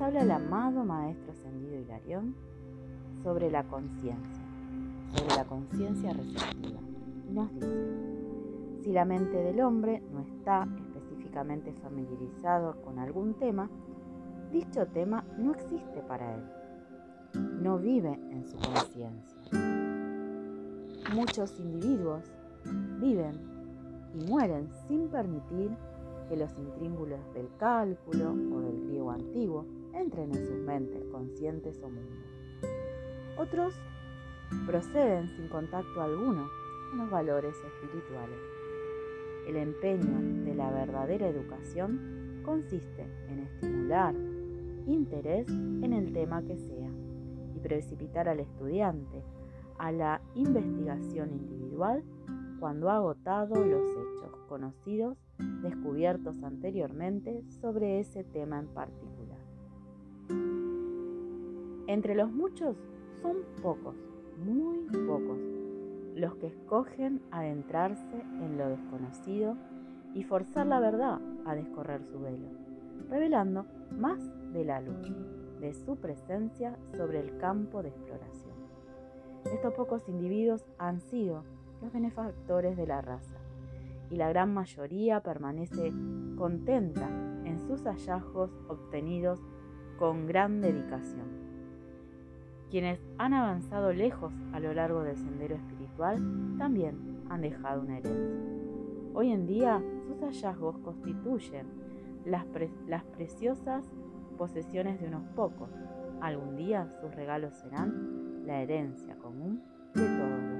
habla el amado Maestro Ascendido Hilarión sobre la conciencia, sobre la conciencia receptiva. Nos dice, si la mente del hombre no está específicamente familiarizado con algún tema, dicho tema no existe para él, no vive en su conciencia. Muchos individuos viven y mueren sin permitir que los intrímbulos del cálculo o del griego antiguo entren en sus mentes conscientes o mundos. Otros proceden sin contacto alguno con los valores espirituales. El empeño de la verdadera educación consiste en estimular interés en el tema que sea y precipitar al estudiante a la investigación individual cuando ha agotado los hechos conocidos descubiertos anteriormente sobre ese tema en particular. Entre los muchos son pocos, muy pocos, los que escogen adentrarse en lo desconocido y forzar la verdad a descorrer su velo, revelando más de la luz de su presencia sobre el campo de exploración. Estos pocos individuos han sido los benefactores de la raza y la gran mayoría permanece contenta en sus hallazgos obtenidos con gran dedicación. Quienes han avanzado lejos a lo largo del sendero espiritual también han dejado una herencia. Hoy en día sus hallazgos constituyen las, preciosas posesiones de unos pocos. Algún día sus regalos serán la herencia común de todos.